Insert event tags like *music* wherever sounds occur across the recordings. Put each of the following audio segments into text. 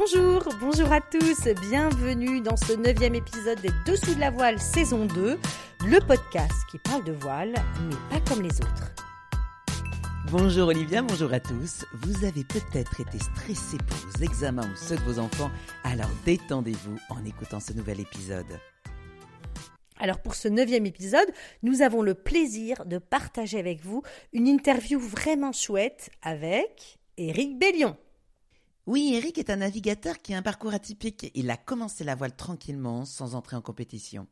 Bonjour, bonjour à tous, bienvenue dans ce neuvième épisode des Dessous de la voile saison 2, le podcast qui parle de voile, mais pas comme les autres. Bonjour Olivia, bonjour à tous. Vous avez peut-être été stressé pour vos examens ou ceux de vos enfants, alors détendez-vous en écoutant ce nouvel épisode. Alors pour ce neuvième épisode, nous avons le plaisir de partager avec vous une interview vraiment chouette avec Éric Bellion. Oui, Eric est un navigateur qui a un parcours atypique. Il a commencé la voile tranquillement, sans entrer en compétition.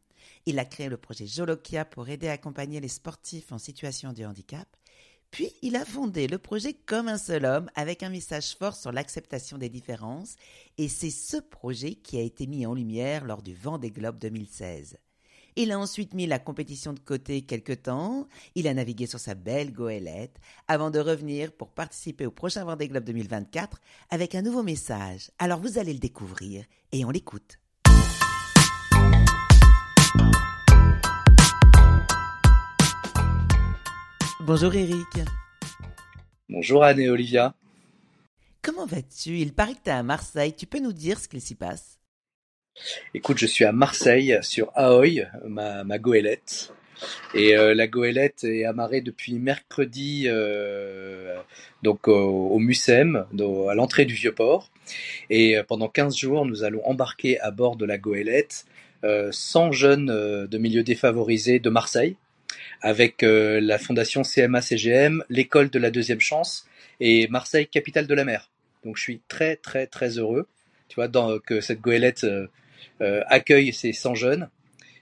Il a créé le projet Jolokia pour aider à accompagner les sportifs en situation de handicap. Puis il a fondé le projet Comme un seul homme avec un message fort sur l'acceptation des différences et c'est ce projet qui a été mis en lumière lors du Vendée Globe 2016. Il a ensuite mis la compétition de côté quelque temps, il a navigué sur sa belle goélette, avant de revenir pour participer au prochain Vendée Globe 2024 avec un nouveau message. Alors vous allez le découvrir et on l'écoute. Bonjour Eric. Bonjour Anne et Olivia. Comment vas-tu? Il paraît que tu es à Marseille. Tu peux nous dire ce qu'il s'y passe? Écoute, je suis à Marseille, sur Ahoy, ma, goélette. Et euh, la goélette est amarrée depuis mercredi euh, donc au, au à l'entrée du Vieux-Port. Et euh, pendant 15 jours, nous allons embarquer à bord de la goélette 100 jeunes de milieux défavorisés de Marseille, avec la fondation CMA-CGM, l'école de la deuxième chance et Marseille, capitale de la mer. Donc je suis très très très heureux, tu vois, que cette goélette accueille ces 100 jeunes.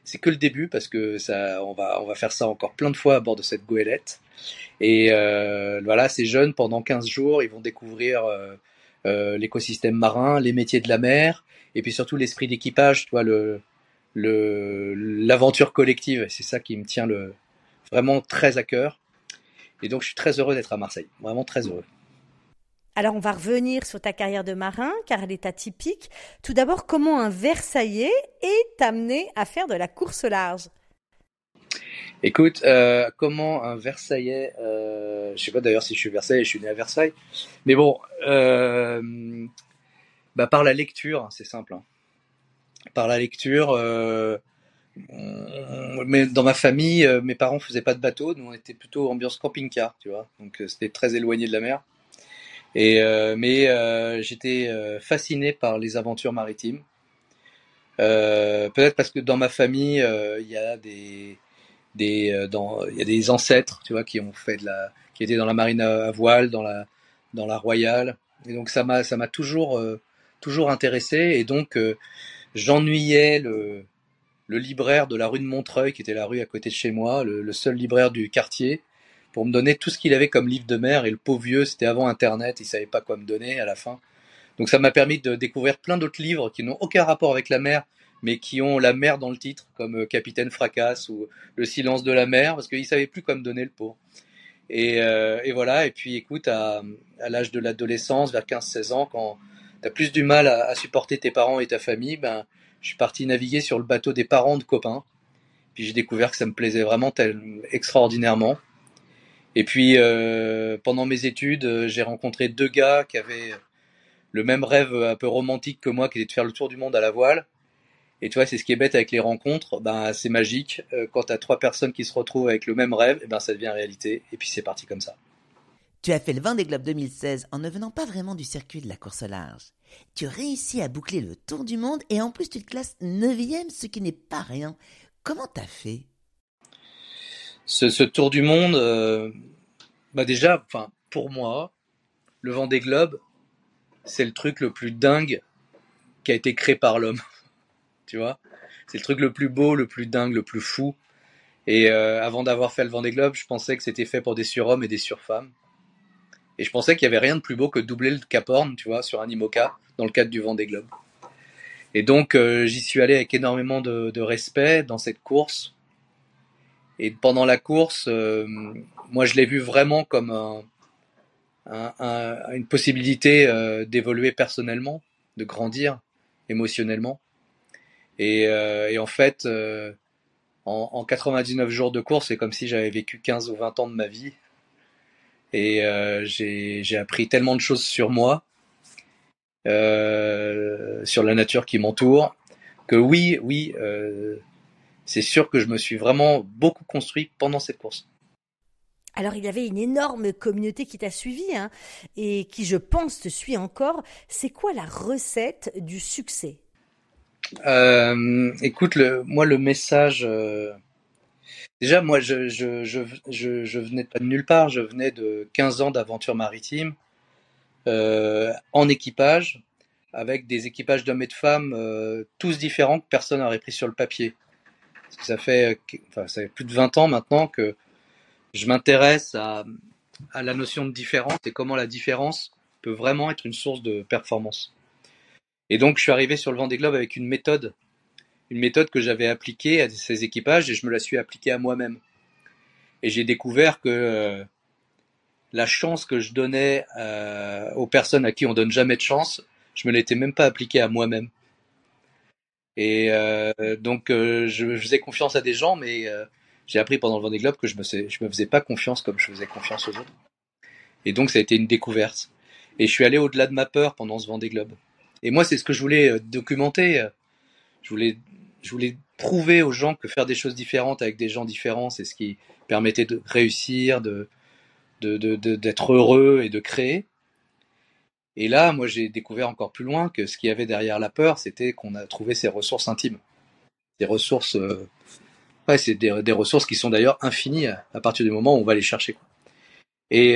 C'est que le début parce que ça, on va, on va faire ça encore plein de fois à bord de cette goélette. Et euh, voilà, ces jeunes, pendant 15 jours, ils vont découvrir euh, l'écosystème marin, les métiers de la mer, et puis surtout l'esprit d'équipage, tu vois, le, l'aventure collective. C'est ça qui me tient le, vraiment très à cœur. Et donc, je suis très heureux d'être à Marseille. Vraiment très heureux. Alors on va revenir sur ta carrière de marin, car elle est atypique. Tout d'abord, comment un Versaillais est amené à faire de la course large? Écoute, euh, comment un Versaillais, euh, je sais pas d'ailleurs si je suis Versaillais, je suis né à Versailles, mais bon, euh, bah par la lecture, c'est simple. Hein. Par la lecture, euh, mais dans ma famille, mes parents faisaient pas de bateau, nous on était plutôt ambiance camping-car, tu vois, donc c'était très éloigné de la mer. Et, euh, mais euh, j'étais euh, fasciné par les aventures maritimes. Peut-être parce que dans ma famille, il y a des des dans il y a des ancêtres, tu vois, qui ont fait de la qui étaient dans la marine à, voile, dans la dans la royale. Et donc ça m'a ça m'a toujours toujours intéressé et donc j'ennuyais le le libraire de la rue de Montreuil, qui était la rue à côté de chez moi, le, le seul libraire du quartier, pour me donner tout ce qu'il avait comme livre de mer. Et le pauvre vieux, c'était avant Internet, il savait pas quoi me donner à la fin. Donc ça m'a permis de découvrir plein d'autres livres qui n'ont aucun rapport avec la mer, mais qui ont la mer dans le titre, comme euh, Capitaine Fracasse ou Le silence de la mer, parce qu'il savait plus quoi me donner le pauvre. Et, euh, et voilà, et puis écoute, à, à l'âge de l'adolescence, vers 15-16 ans, quand tu as plus du mal à, à, supporter tes parents et ta famille, ben, je suis parti naviguer sur le bateau des parents de copains. Puis j'ai découvert que ça me plaisait vraiment tel, extraordinairement. Et puis euh, pendant mes études, euh, j'ai rencontré deux gars qui avaient le même rêve un peu romantique que moi, qui était de faire le tour du monde à la voile. Et tu vois, c'est ce qui est bête avec les rencontres, ben c'est magique. Euh, quand tu as trois personnes qui se retrouvent avec le même rêve, eh ben ça devient réalité. Et puis c'est parti comme ça. Tu as fait le Vendée Globe 2016 en ne venant pas vraiment du circuit de la course au large. Tu réussis à boucler le tour du monde et en plus tu te classes neuvième, ce qui n'est pas rien. Comment t'as fait? Ce, tour du monde, euh, bah déjà, enfin, pour moi, le Vendée Globe, c'est le truc le plus dingue qui a été créé par l'homme. *laughs* tu vois? C'est le truc le plus beau, le plus dingue, le plus fou. Et euh, avant d'avoir fait le Vendée Globe, je pensais que c'était fait pour des surhommes et des surfemmes. Et je pensais qu'il y avait rien de plus beau que doubler le Cap Horn, tu vois, sur un IMOCA, dans le cadre du Vendée Globe. Et donc, euh, j'y suis allé avec énormément de respect dans cette course et pendant la course, euh, moi, je l'ai vu vraiment comme un, un, un, une possibilité euh, d'évoluer personnellement, de grandir émotionnellement. Et, euh, en fait, en, en, 99 jours de course, c'est comme si j'avais vécu 15 ou 20 ans de ma vie. Et j'ai appris tellement de choses sur moi. sur la nature qui m'entoure. Que oui, oui, c'est sûr que je me suis vraiment beaucoup construit pendant cette course. Alors il y avait une énorme communauté qui t'a suivi hein, et qui, je pense, te suit encore. C'est quoi la recette du succès? Euh, Écoute, le, moi le message, euh, déjà moi je, je, je, venais pas de nulle part, je venais de 15 ans d'aventure maritime euh, en équipage, avec des équipages d'hommes et de femmes tous différents que personne n'aurait pris sur le papier. Parce que ça fait, enfin, ça fait plus de 20 ans maintenant que je m'intéresse à, à la notion de différence et comment la différence peut vraiment être une source de performance. Et donc, je suis arrivé sur le Vendée Globe avec une méthode, une méthode que j'avais appliquée à ces équipages et je me la suis appliquée à moi-même. Et j'ai découvert que euh, la chance que je donnais euh, aux personnes à qui on donne jamais de chance, je me l'étais même pas appliquée à moi-même. Et euh, donc, euh, je, je faisais confiance à des gens, mais euh, j'ai appris pendant le Vendée Globe que je me, me faisais pas confiance comme je faisais confiance aux autres. Et donc, ça a été une découverte. Et je suis allé au-delà de ma peur pendant ce Vendée Globe. Et moi, c'est ce que je voulais documenter. Je voulais, je voulais prouver aux gens que faire des choses différentes avec des gens différents, c'est ce qui permettait de réussir, de, de, de, de- d'être heureux et de créer. Et là, moi, j'ai découvert encore plus loin que ce qu'il y avait derrière la peur, c'était qu'on a trouvé ses ressources intimes. Des ressources, euh, ouais, c'est des, ressources qui sont d'ailleurs infinies à, partir du moment où on va les chercher.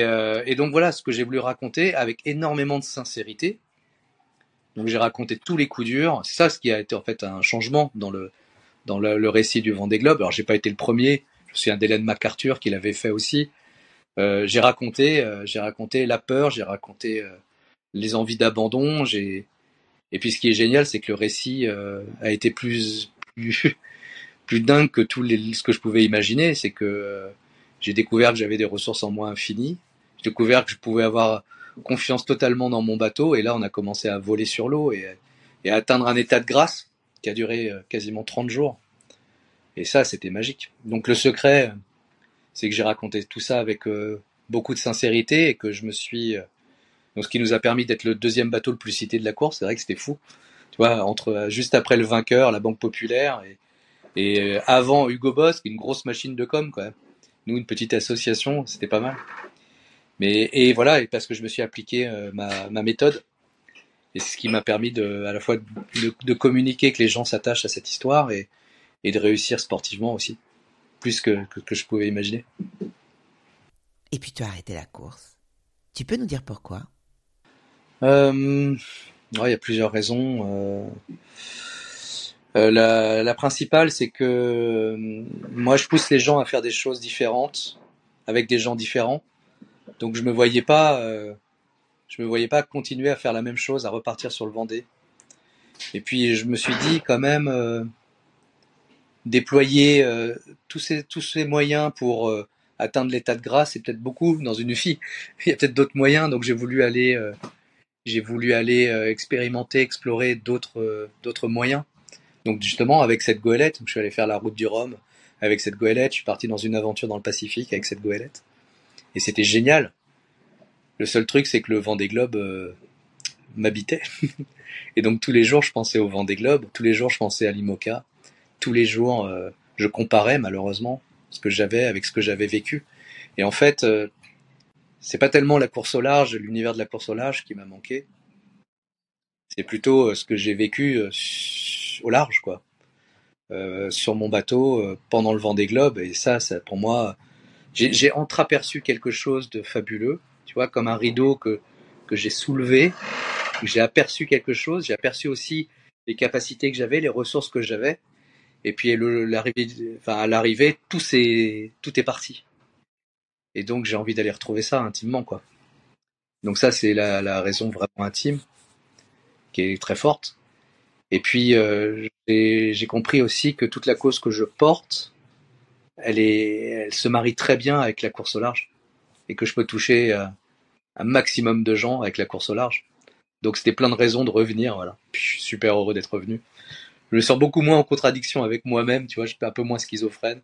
euh, et donc voilà ce que j'ai voulu raconter avec énormément de sincérité. Donc j'ai raconté tous les coups durs. C'est ça ce qui a été en fait un changement dans le dans le, récit du Vendée Globe. Alors j'ai pas été le premier. Je me souviens d'Hélène MacArthur qui l'avait fait aussi. Euh, j'ai raconté, euh, j'ai raconté la peur, j'ai raconté les envies d'abandon. J'ai et puis ce qui est génial, c'est que le récit euh, a été plus plus *laughs* plus dingue que tout les, ce que je pouvais imaginer. C'est que euh, j'ai découvert que j'avais des ressources en moi infinies. J'ai découvert que je pouvais avoir confiance totalement dans mon bateau. Et là, on a commencé à voler sur l'eau et, et à atteindre un état de grâce qui a duré euh, quasiment 30 jours. Et ça, c'était magique. Donc le secret, c'est que j'ai raconté tout ça avec euh, beaucoup de sincérité et que je me suis... donc ce qui nous a permis d'être le deuxième bateau le plus cité de la course, c'est vrai que c'était fou. Tu vois, entre euh, juste après le vainqueur, la Banque Populaire, et, euh, avant Hugo Boss, une grosse machine de com, quoi. Nous, une petite association, c'était pas mal. Mais et voilà, parce que je me suis appliqué euh, ma, méthode, et c'est ce qui m'a permis de, à la fois de, communiquer que les gens s'attachent à cette histoire et, et de réussir sportivement aussi, plus que, que, que je pouvais imaginer. Et puis tu as arrêté la course. Tu peux nous dire pourquoi? Euh, il y a plusieurs raisons. Euh, euh, la, la principale, c'est que euh, moi, je pousse les gens à faire des choses différentes avec des gens différents. Donc, je me voyais pas, euh, je me voyais pas continuer à faire la même chose, à repartir sur le Vendée. Et puis, je me suis dit quand même déployer euh, tous ces tous ces moyens pour euh, atteindre l'état de grâce, c'est peut-être beaucoup dans une vie. *laughs* Il y a peut-être d'autres moyens, donc j'ai voulu aller euh, j'ai voulu aller euh, expérimenter, explorer d'autres euh, d'autres moyens. Donc justement avec cette goélette, je suis allé faire la route du Rhum avec cette goélette, je suis parti dans une aventure dans le Pacifique avec cette goélette. Et c'était génial. Le seul truc c'est que le Vendée Globe euh, m'habitait. *laughs* Et donc tous les jours je pensais au Vendée Globe, tous les jours je pensais à l'IMOCA, tous les jours euh, je comparais malheureusement ce que j'avais avec ce que j'avais vécu. Et en fait, euh, c'est pas tellement la course au large, l'univers de la course au large qui m'a manqué. C'est plutôt euh, ce que j'ai vécu euh, au large, quoi. Euh, sur mon bateau euh, pendant le Vendée Globe. Et ça, ça pour moi, j'ai entreaperçu quelque chose de fabuleux. Tu vois, comme un rideau que, que j'ai soulevé. J'ai aperçu quelque chose. J'ai aperçu aussi les capacités que j'avais, les ressources que j'avais. Et puis le- l'arrivée, enfin à l'arrivée, tout tout est parti. Et donc j'ai envie d'aller retrouver ça intimement, quoi. Donc ça c'est la, la raison vraiment intime qui est très forte. Et puis euh, j'ai compris aussi que toute la cause que je porte, elle est, elle se marie très bien avec la course au large et que je peux toucher euh, un maximum de gens avec la course au large. Donc c'était plein de raisons de revenir, voilà. Puis je suis super heureux d'être revenu. Je me sens beaucoup moins en contradiction avec moi-même, tu vois, je suis un peu moins schizophrène.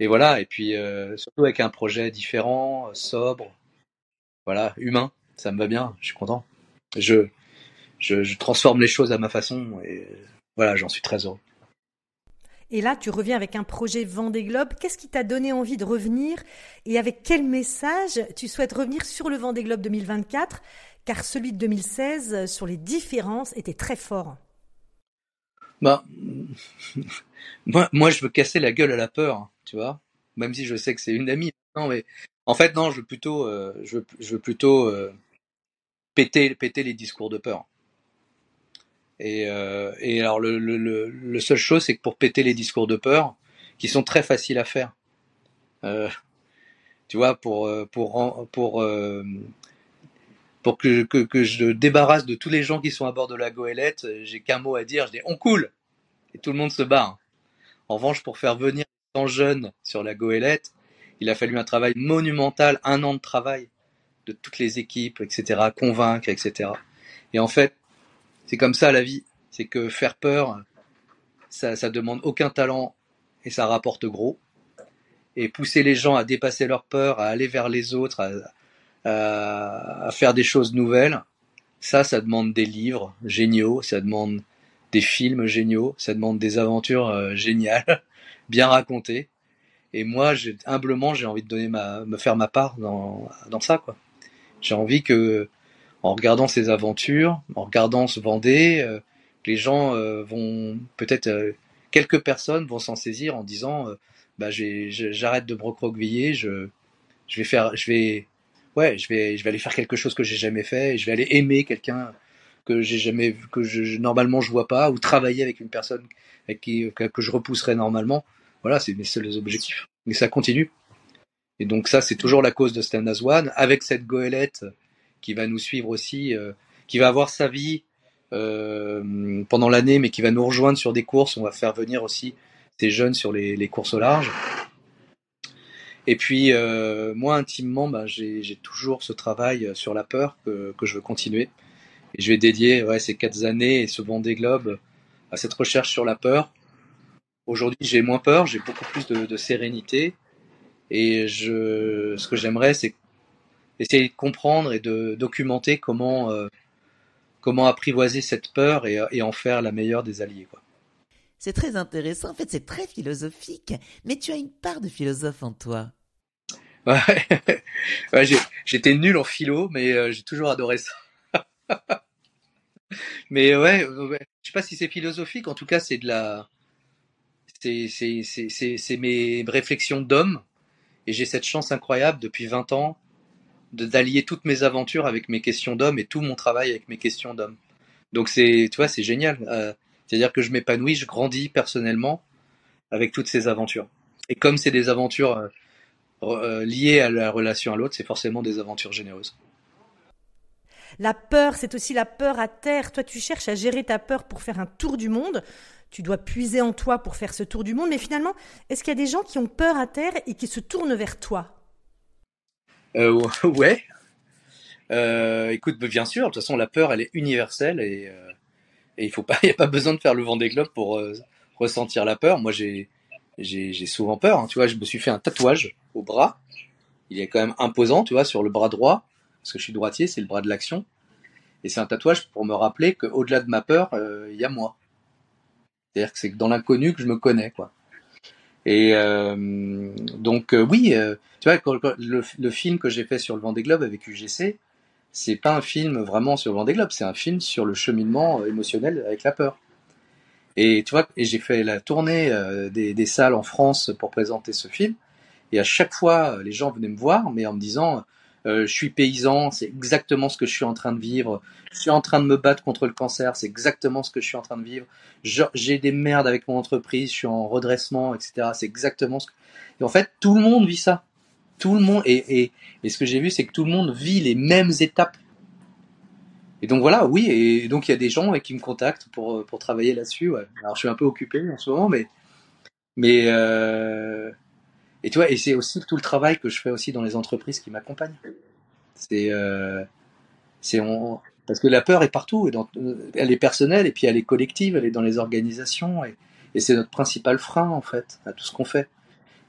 Et voilà, et puis euh, surtout avec un projet différent, sobre, voilà, humain, ça me va bien, je suis content. Je, je, transforme les choses à ma façon et voilà, j'en suis très heureux. Et là, tu reviens avec un projet Vendée Globe. Qu'est-ce qui t'a donné envie de revenir et avec quel message tu souhaites revenir sur le Vendée Globe 2024 Car celui de 2016 sur les différences était très fort. Bah, *laughs* moi, je veux casser la gueule à la peur, tu vois. Même si je sais que c'est une amie. Non, mais en fait, non, je veux plutôt, euh, je veux, plutôt euh, péter, les discours de peur. Et, euh, et alors, le, le, chose, c'est que pour péter les discours de peur, qui sont très faciles à faire, tu vois, pour pour pour que, je débarrasse de tous les gens qui sont à bord de la goélette, j'ai qu'un mot à dire, je dis on coule et tout le monde se barre. En revanche, pour faire venir 100 jeunes sur la goélette, il a fallu un travail monumental, un an de travail de toutes les équipes, etc., convaincre, etc. Et en fait, c'est comme ça la vie. C'est que faire peur, ça, ça demande aucun talent et ça rapporte gros. Et pousser les gens à dépasser leur peur, à aller vers les autres, à, à faire des choses nouvelles, ça, ça demande des livres géniaux, ça demande des films géniaux, ça demande des aventures euh, géniales, *laughs* bien racontées. Et moi, humblement, j'ai envie de donner ma, me faire ma part dans, dans ça, quoi. J'ai envie que, en regardant ces aventures, en regardant ce Vendée, euh, les gens euh, vont peut-être quelques personnes vont s'en saisir en disant, bah, j'arrête de me je, je vais faire, je vais, ouais, je vais, je vais aller faire quelque chose que j'ai jamais fait, je vais aller aimer quelqu'un que j'ai jamais vu, que je, normalement je vois pas, ou travailler avec une personne avec qui, que je repousserais normalement. Voilà, c'est mes seuls objectifs. Mais ça continue. Et donc ça, c'est toujours la cause de Stand As One, avec cette goélette qui va nous suivre aussi, euh, qui va avoir sa vie euh, pendant l'année, mais qui va nous rejoindre sur des courses. On va faire venir aussi ces jeunes sur les courses au large. Et puis euh, moi intimement, bah, j'ai toujours ce travail sur la peur que, que je veux continuer. Et je vais dédier ouais, ces quatre années et ce Vendée Globe à cette recherche sur la peur. Aujourd'hui, j'ai moins peur, j'ai beaucoup plus de, de, sérénité. Et je, ce que j'aimerais, c'est essayer de comprendre et de documenter comment, euh, comment apprivoiser cette peur et, et, en faire la meilleure des alliés. Quoi. C'est très intéressant, en fait, c'est très philosophique, mais tu as une part de philosophe en toi. *laughs* Ouais, j'étais nul en philo, mais euh, j'ai toujours adoré ça. *laughs* Mais ouais, ouais, je sais pas si c'est philosophique, en tout cas c'est de la, c'est mes réflexions d'homme et j'ai cette chance incroyable depuis 20 ans d'allier toutes mes aventures avec mes questions d'homme et tout mon travail avec mes questions d'homme. Donc c'est, tu vois, c'est génial. Euh, C'est-à-dire que je m'épanouis, je grandis personnellement avec toutes ces aventures. Et comme c'est des aventures euh, euh liées à la relation à l'autre, c'est forcément des aventures généreuses. La peur, c'est aussi la peur à terre. Toi, tu cherches à gérer ta peur pour faire un tour du monde. Tu dois puiser en toi pour faire ce tour du monde. Mais finalement, est-ce qu'il y a des gens qui ont peur à terre et qui se tournent vers toi? Euh, *laughs* Ouais. Euh, écoute, bien sûr. De toute façon, la peur, elle est universelle et, euh, et il faut pas, *laughs* il n'y a pas besoin de faire le vent des globes pour euh, ressentir la peur. Moi, j'ai, souvent peur. Hein. Tu vois, je me suis fait un tatouage au bras. Il est quand même imposant, tu vois, sur le bras droit parce que je suis droitier, c'est le bras de l'action. Et c'est un tatouage pour me rappeler qu'au-delà de ma peur, euh, il y a moi. C'est-à-dire que c'est dans l'inconnu que je me connais, quoi. Et euh, donc oui, tu vois, le, film que j'ai fait sur le Vendée Globe avec UGC, c'est pas un film vraiment sur le Vendée Globe, c'est un film sur le cheminement émotionnel avec la peur. Et tu vois, et j'ai fait la tournée des, des, salles en France pour présenter ce film. Et à chaque fois, les gens venaient me voir, mais en me disant, euh, je suis paysan, c'est exactement ce que je suis en train de vivre. Je suis en train de me battre contre le cancer, c'est exactement ce que je suis en train de vivre. J'ai des merdes avec mon entreprise, je suis en redressement, etc. C'est exactement ce que... Et en fait, tout le monde vit ça. Tout le monde, et, et, ce que j'ai vu, c'est que tout le monde vit les mêmes étapes. Et donc voilà, oui, et donc il y a des gens qui me contactent pour, pour travailler là-dessus. Ouais. Alors je suis un peu occupé en ce moment, mais mais euh, et tu vois, et c'est aussi tout le travail que je fais aussi dans les entreprises qui m'accompagnent. C'est, euh, c'est on, parce que la peur est partout, et elle est personnelle, et puis elle est collective, elle est dans les organisations, et, et c'est notre principal frein en fait à tout ce qu'on fait.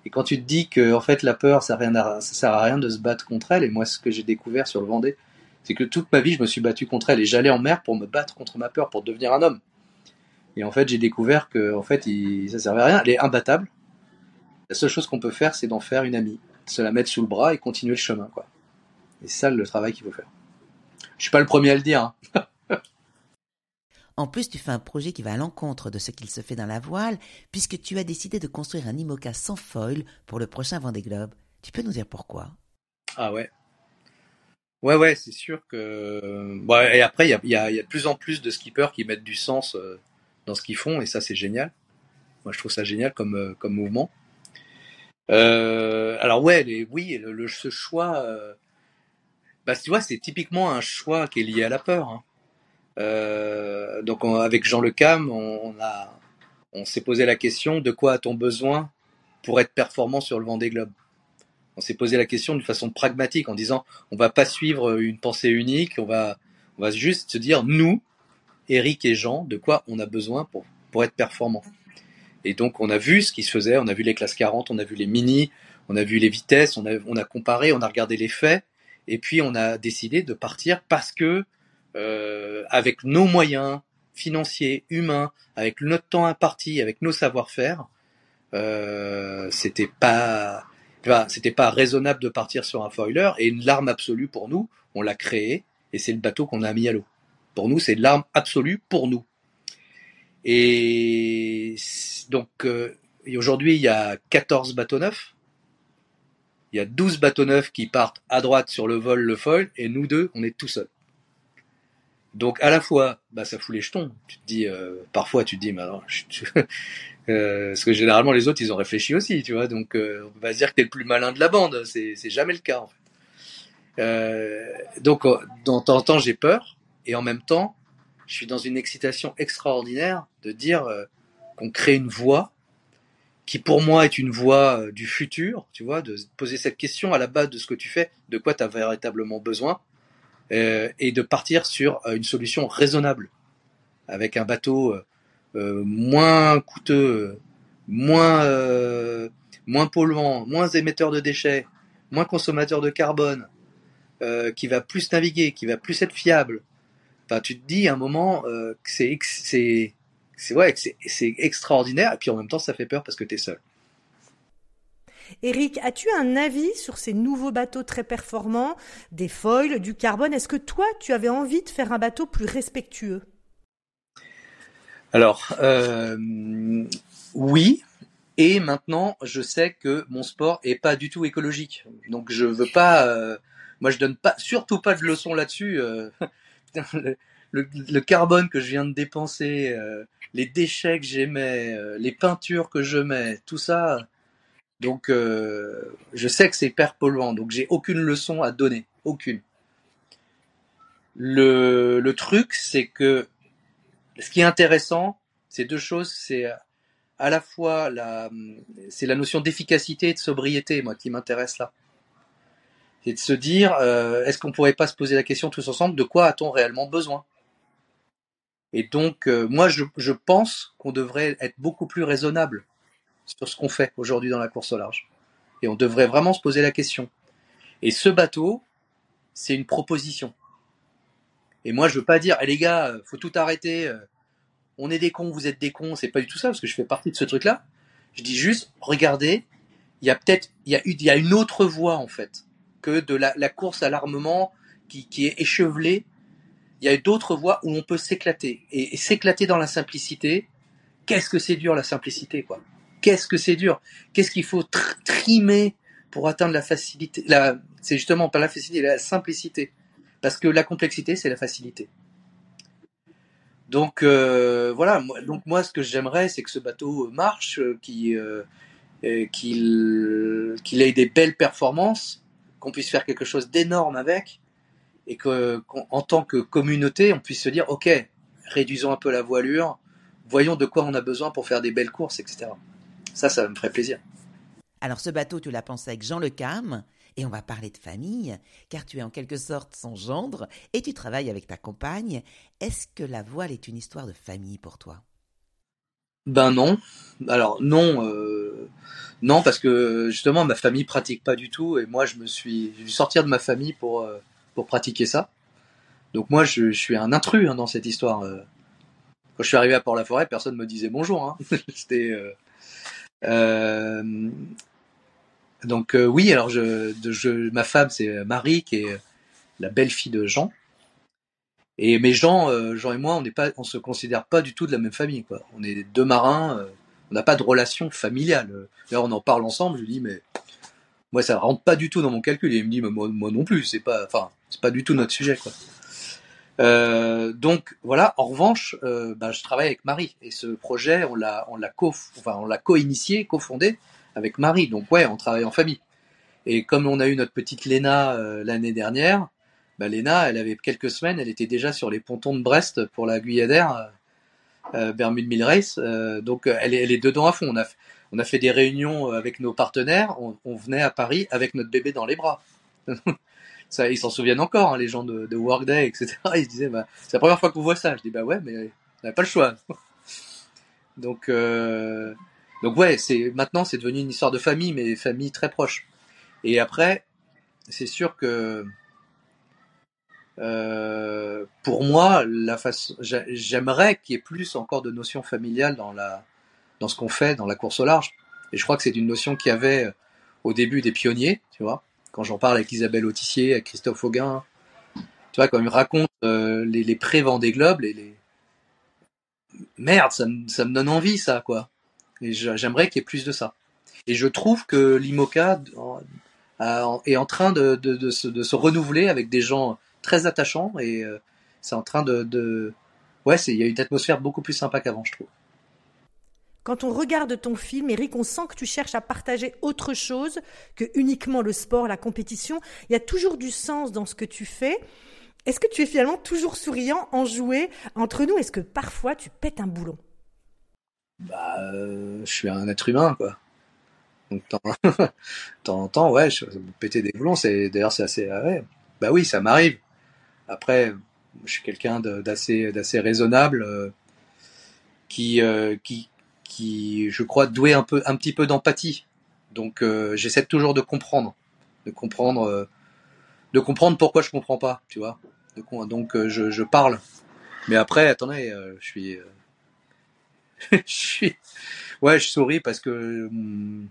Et quand tu te dis que en fait la peur, ça, sert à rien de se battre contre elle, et moi ce que j'ai découvert sur le Vendée, C'est que toute ma vie, je me suis battu contre elle et j'allais en mer pour me battre contre ma peur, pour devenir un homme. Et en fait, j'ai découvert que en fait, ça servait à rien. Elle est imbattable. La seule chose qu'on peut faire, c'est d'en faire une amie, se la mettre sous le bras et continuer le chemin, quoi. Et c'est ça le travail qu'il faut faire. Je suis pas le premier à le dire. Hein. *laughs* En plus, tu fais un projet qui va à l'encontre de ce qu'il se fait dans la voile, puisque tu as décidé de construire un IMOCA sans foil pour le prochain Vendée Globe. Tu peux nous dire pourquoi? Ah ouais. Ouais, ouais, c'est sûr que. et après, il y a, de plus en plus de skippers qui mettent du sens euh, dans ce qu'ils font, et ça, c'est génial. Moi, je trouve ça génial comme, euh, mouvement. Euh, alors, ouais, oui, ce choix. bah, tu vois, c'est typiquement un choix qui est lié à la peur. Hein. Euh, donc avec Jean Le Cam, on, on s'est posé la question de quoi a-t-on besoin pour être performant sur le vent des globes On s'est posé la question de façon pragmatique en disant on va pas suivre une pensée unique, on va, on va juste se dire nous, Eric et Jean, de quoi on a besoin pour, pour être performant. Et donc on a vu ce qui se faisait, on a vu les classes 40, on a vu les mini, on a vu les vitesses, on a, on a comparé, on a regardé les faits, et puis on a décidé de partir parce que avec nos moyens financiers, humains, avec notre temps imparti, avec nos savoir-faire, euh, c'était pas c'était pas raisonnable de partir sur un foiler et une larme absolue pour nous, on l'a créé et c'est le bateau qu'on a mis à l'eau. Pour nous, c'est l'arme absolue pour nous. Et donc euh, aujourd'hui, il y a 14 bateaux neufs. Il y a 12 bateaux neufs qui partent à droite sur le vol, le foil, et nous deux, on est tout seuls. Donc à la fois, bah, ça fout les jetons. Tu te dis, euh, parfois tu te dis, mais alors, *laughs* euh, parce que généralement les autres ils ont réfléchi aussi, tu vois. Donc euh, on va se dire que t'es le plus malin de la bande. C'est jamais le cas en fait. donc dans temps en temps j'ai peur et en même temps je suis dans une excitation extraordinaire de dire qu'on crée une voie qui pour moi est une voie du futur, tu vois, de poser cette question à la base de ce que tu fais, de quoi tu as véritablement besoin euh, et de partir sur euh, une solution raisonnable avec un bateau euh, moins coûteux, moins moins polluant, moins émetteur de déchets, moins consommateur de carbone, qui va plus naviguer, qui va plus être fiable. Enfin, tu te dis à un moment que c'est c'est ouais, extraordinaire et puis en même temps ça fait peur parce que tu es seul. Eric, as-tu un avis sur ces nouveaux bateaux très performants, des foils, du carbone? Est-ce que toi, tu avais envie de faire un bateau plus respectueux? Alors, euh, oui. Et maintenant, je sais que mon sport est pas du tout écologique. Donc, je veux pas. Euh, moi, je donne surtout pas de leçons là-dessus. Euh, *laughs* le, carbone que je viens de dépenser, les déchets que j'émets, les peintures que je mets, tout ça, donc, euh, je sais que c'est hyper polluant, donc j'ai aucune leçon à donner, aucune. Le, truc, c'est que ce qui est intéressant, c'est deux choses, c'est à la fois la, notion d'efficacité et de sobriété, moi, qui m'intéresse là. C'est de se dire, euh, est-ce qu'on pourrait pas se poser la question tous ensemble, de quoi a-t-on réellement besoin? Et donc, euh, moi, je pense qu'on devrait être beaucoup plus raisonnable sur ce qu'on fait aujourd'hui dans la course au large. Et on devrait vraiment se poser la question. Et ce bateau, c'est une proposition. Et moi, je veux pas dire, eh les gars, faut tout arrêter. Euh, on est des cons, vous êtes des cons. C'est pas du tout ça, parce que je fais partie de ce truc-là. Je dis juste, regardez, il y a peut-être, il y a, une autre voie en fait que de la, course à l'armement qui, est échevelée. Il y a d'autres voies où on peut s'éclater et s'éclater dans la simplicité. Qu'est-ce que c'est dur la simplicité, quoi qu'est-ce que c'est dur? Qu'est-ce qu'il faut trimer pour atteindre la facilité C'est justement pas la facilité, la simplicité. Parce que la complexité, c'est la facilité. Donc euh, voilà, donc moi ce que j'aimerais, c'est que ce bateau marche, euh, euh, qu'il ait des belles performances, qu'on puisse faire quelque chose d'énorme avec, et que en tant que communauté, on puisse se dire, ok, réduisons un peu la voilure, voyons de quoi on a besoin pour faire des belles courses, etc. Ça, ça me ferait plaisir. Alors ce bateau, tu l'as pensé avec Jean Le Cam, et on va parler de famille, car tu es en quelque sorte son gendre, et tu travailles avec ta compagne. Est-ce que la voile est une histoire de famille pour toi? Ben non. Alors non, euh, non parce que justement ma famille pratique pas du tout, et moi je me suis, dû sortir de ma famille pour euh, pour pratiquer ça. Donc moi, je, suis un intrus hein, dans cette histoire. Euh. Quand je suis arrivé à Port-la-Forêt, personne me disait bonjour. Hein. *laughs* C'était euh, donc oui, alors ma femme c'est Marie qui est la belle-fille de Jean. Et mais Jean, Jean et moi, on n'est pas, on se considère pas du tout de la même famille. On est deux marins. on n'a pas de relation familiale. D'ailleurs, on en parle ensemble. Je lui dis mais moi ça rentre pas du tout dans mon calcul. Et il me dit moi, moi non plus. C'est pas, c'est pas du tout notre sujet. Euh, donc voilà. En revanche, euh, bah, je travaille avec Marie et ce projet, on l'a, on l'a co, enfin on l'a co-initié, co-fondé avec Marie. Donc ouais, on travaille en famille. Et comme on a eu notre petite Léna euh, l'année dernière, bah, Léna, elle avait quelques semaines, elle était déjà sur les pontons de Brest pour la Guyadère, euh, Bermude Mill Race. donc elle est, elle est dedans à fond. On a, on a fait des réunions avec nos partenaires. On, on venait à Paris avec notre bébé dans les bras. *laughs* ils s'en souviennent encore, hein, les gens de, de, Workday, etc. *laughs* Ils se disaient, bah, c'est la première fois qu'on voit ça. Je dis, bah ouais, mais on n'a pas le choix. *laughs* donc, euh, donc ouais, c'est maintenant c'est devenu une histoire de famille, mais famille très proche. Et après, c'est sûr que euh, pour moi, la façon, j'aimerais qu'il y ait plus encore de notions familiales dans la, dans ce qu'on fait, dans la course au large. Et je crois que c'est une notion qu'il y avait au début des pionniers, tu vois quand j'en parle avec Isabelle Autissier, avec Christophe Auguin, tu vois, quand ils racontent euh, les, les pré-Vendée Globe, les, les... Merde, ça me, ça me donne envie, ça, quoi. Et j'aimerais qu'il y ait plus de ça. Et je trouve que l'IMOCA est en train de, se, de, se, renouveler avec des gens très attachants et euh, c'est en train de... ouais, il y a une atmosphère beaucoup plus sympa qu'avant, je trouve. Quand on regarde ton film, Eric, on sent que tu cherches à partager autre chose que uniquement le sport, la compétition. Il y a toujours du sens dans ce que tu fais. Est-ce que tu es finalement toujours souriant, enjoué Entre nous, est-ce que parfois tu pètes un boulon? Bah, euh, je suis un être humain, quoi. Donc, de *laughs* temps en temps, ouais, je, péter des boulons, c'est d'ailleurs c'est assez. Ouais. Bah oui, ça m'arrive. Après, je suis quelqu'un d'assez raisonnable, euh, qui euh, qui qui, je crois, doué un peu, un petit peu d'empathie. Donc, euh, j'essaie toujours de comprendre, de comprendre, euh, de comprendre pourquoi je comprends pas, tu vois. Donc, euh, je, je, parle. Mais après, attendez, je suis, *laughs* je suis, ouais, je souris parce que, hmm,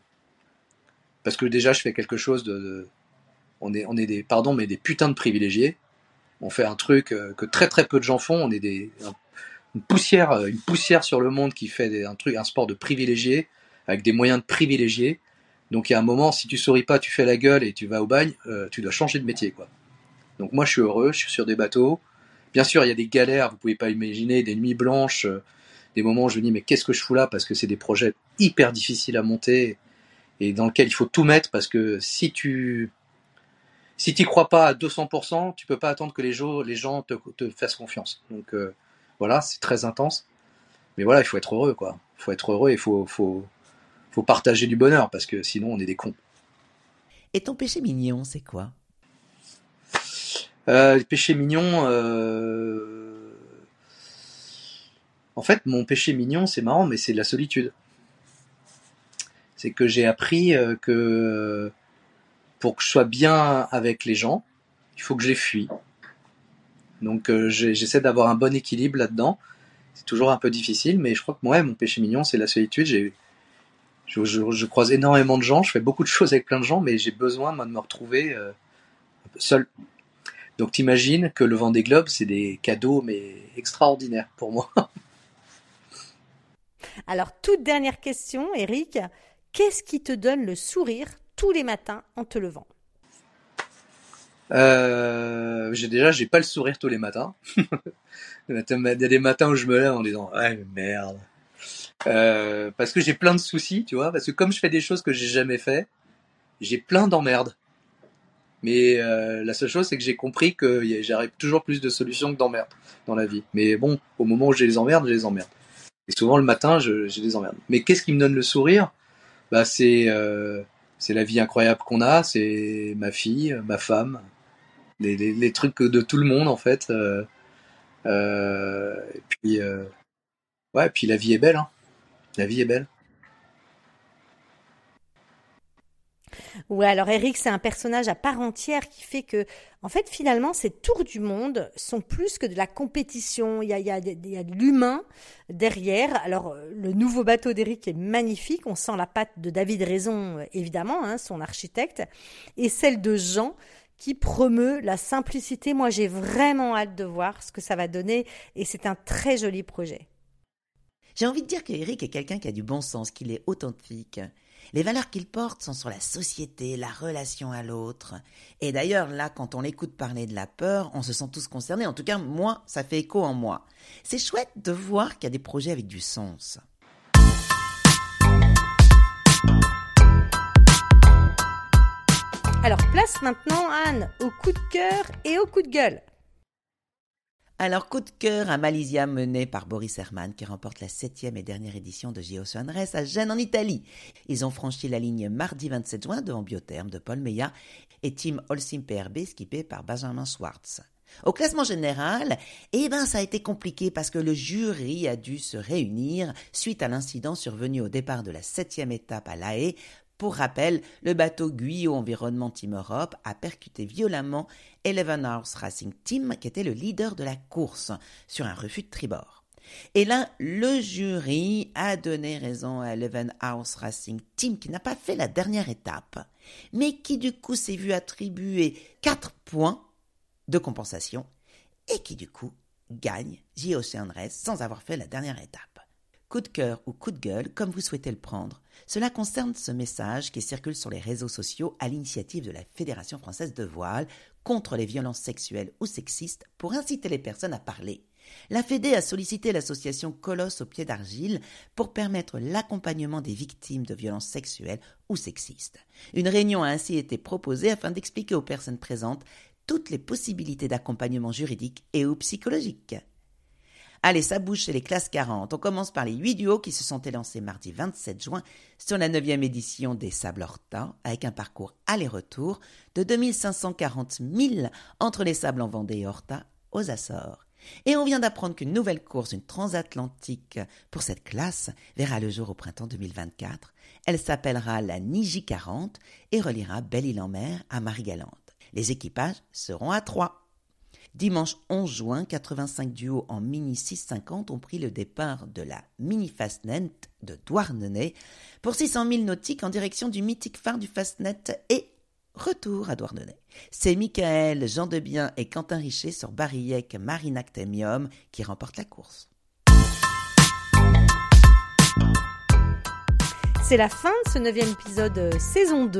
parce que déjà, je fais quelque chose de, on est, on est des, pardon, mais des putains de privilégiés. On fait un truc que très très peu de gens font. On est des, une poussière, euh, une poussière sur le monde qui fait un truc, un sport de privilégié, avec des moyens de privilégiés. Donc il y a un moment, si tu souris pas, tu fais la gueule et tu vas au bagne, euh, tu dois changer de métier, quoi. Donc moi, je suis heureux, je suis sur des bateaux. Bien sûr, il y a des galères, vous pouvez pas imaginer, des nuits blanches, euh, des moments où je me dis mais qu'est-ce que je fous là? Parce que c'est des projets hyper difficiles à monter et dans lesquels il faut tout mettre parce que si tu si tu crois pas à 200%, tu peux pas attendre que les gens, les gens te, te fassent confiance. Donc voilà, c'est très intense. Mais voilà, il faut être heureux, quoi. Il faut être heureux et il faut, faut, faut partager du bonheur parce que sinon on est des cons. Et ton péché mignon, c'est quoi? Euh, Le péché mignon. Euh... En fait, mon péché mignon, c'est marrant, mais c'est la solitude. C'est que j'ai appris euh, que pour que je sois bien avec les gens, il faut que je les fuis. Donc euh, j'essaie d'avoir un bon équilibre là-dedans. C'est toujours un peu difficile, mais je crois que moi, mon péché mignon, c'est la solitude. Je, croise énormément de gens, je fais beaucoup de choses avec plein de gens, mais j'ai besoin de me retrouver euh, seul. Donc t'imagines que le vent des globes, c'est des cadeaux, mais extraordinaires pour moi. *laughs* Alors, toute dernière question, Eric. Qu'est-ce qui te donne le sourire tous les matins en te levant? Euh, j'ai déjà, j'ai pas le sourire tous les *laughs* matins. Il y a des matins où je me lève en disant ouais merde, euh, parce que j'ai plein de soucis, tu vois, parce que comme je fais des choses que j'ai jamais fait, j'ai plein d'emmerdes. Mais euh, la seule chose, c'est que j'ai compris que j'arrive toujours plus de solutions que d'emmerdes dans la vie. Mais bon, au moment où j'ai les emmerdes, j'ai les emmerdes. Et souvent le matin, j'ai des emmerdes. Mais qu'est-ce qui me donne le sourire? Bah c'est euh, c'est la vie incroyable qu'on a, c'est ma fille, ma femme, les, trucs de tout le monde en fait. Euh, euh, et puis euh, ouais, puis la vie est belle. Hein. La vie est belle. Ouais, alors Eric, c'est un personnage à part entière qui fait que, en fait, finalement, ces tours du monde sont plus que de la compétition. Il y a, il y a, de l'humain derrière. Alors, le nouveau bateau d'Eric est magnifique. On sent la patte de David Raison, évidemment, hein, son architecte, et celle de Jean qui promeut la simplicité. Moi, j'ai vraiment hâte de voir ce que ça va donner et c'est un très joli projet. J'ai envie de dire qu'Eric est quelqu'un qui a du bon sens, qu'il est authentique. Les valeurs qu'il porte sont sur la société, la relation à l'autre. Et d'ailleurs, là, quand on l'écoute parler de la peur, on se sent tous concernés. En tout cas, moi, ça fait écho en moi. C'est chouette de voir qu'il y a des projets avec du sens. Alors, place maintenant, Anne, au coup de cœur et au coup de gueule. Alors, coup de cœur à Malaysia mené par Boris Herman qui remporte la septième et dernière édition de Geosunres à Gênes en Italie. Ils ont franchi la ligne mardi 27 juin devant Biotherme de Paul Meillat et Team Holcim PRB skippé par Benjamin Schwartz. Au classement général, eh ben, ça a été compliqué parce que le jury a dû se réunir suite à l'incident survenu au départ de la septième étape à La Haye pour rappel, le bateau Guyot Environnement Team Europe a percuté violemment Eleven Hours Racing Team, qui était le leader de la course, sur un refus de tribord. Et là, le jury a donné raison à Eleven Hours Racing Team, qui n'a pas fait la dernière étape, mais qui du coup s'est vu attribuer 4 points de compensation, et qui du coup gagne J. sans avoir fait la dernière étape coup de cœur ou coup de gueule, comme vous souhaitez le prendre. Cela concerne ce message qui circule sur les réseaux sociaux à l'initiative de la Fédération française de voile contre les violences sexuelles ou sexistes pour inciter les personnes à parler. La Fédé a sollicité l'association Colosse au pied d'argile pour permettre l'accompagnement des victimes de violences sexuelles ou sexistes. Une réunion a ainsi été proposée afin d'expliquer aux personnes présentes toutes les possibilités d'accompagnement juridique et ou psychologique. Allez, ça bouge chez les classes 40. On commence par les huit duos qui se sont élancés mardi 27 juin sur la neuvième édition des Sables Horta, avec un parcours aller-retour de 2540 milles entre les Sables en Vendée et Horta aux Açores. Et on vient d'apprendre qu'une nouvelle course, une transatlantique pour cette classe, verra le jour au printemps 2024. Elle s'appellera la Niji 40 et reliera Belle-Île-en-Mer à Marie-Galante. Les équipages seront à trois. Dimanche 11 juin, 85 duos en Mini 650 ont pris le départ de la Mini Fastnet de Douarnenez pour 600 000 nautiques en direction du mythique phare du Fastnet et retour à Douarnenez. C'est Michael, Jean Debien et Quentin Richer sur Barillec Marinactemium qui remportent la course. C'est la fin de ce neuvième épisode euh, saison 2.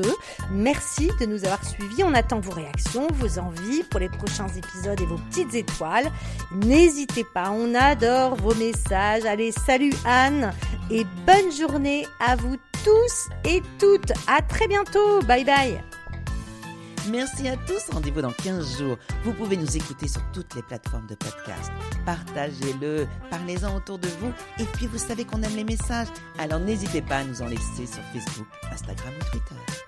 Merci de nous avoir suivis. On attend vos réactions, vos envies pour les prochains épisodes et vos petites étoiles. N'hésitez pas, on adore vos messages. Allez, salut Anne et bonne journée à vous tous et toutes. À très bientôt. Bye bye. Merci à tous. Rendez-vous dans 15 jours. Vous pouvez nous écouter sur toutes les plateformes de podcast. Partagez-le, parlez-en autour de vous. Et puis, vous savez qu'on aime les messages. Alors, n'hésitez pas à nous en laisser sur Facebook, Instagram ou Twitter.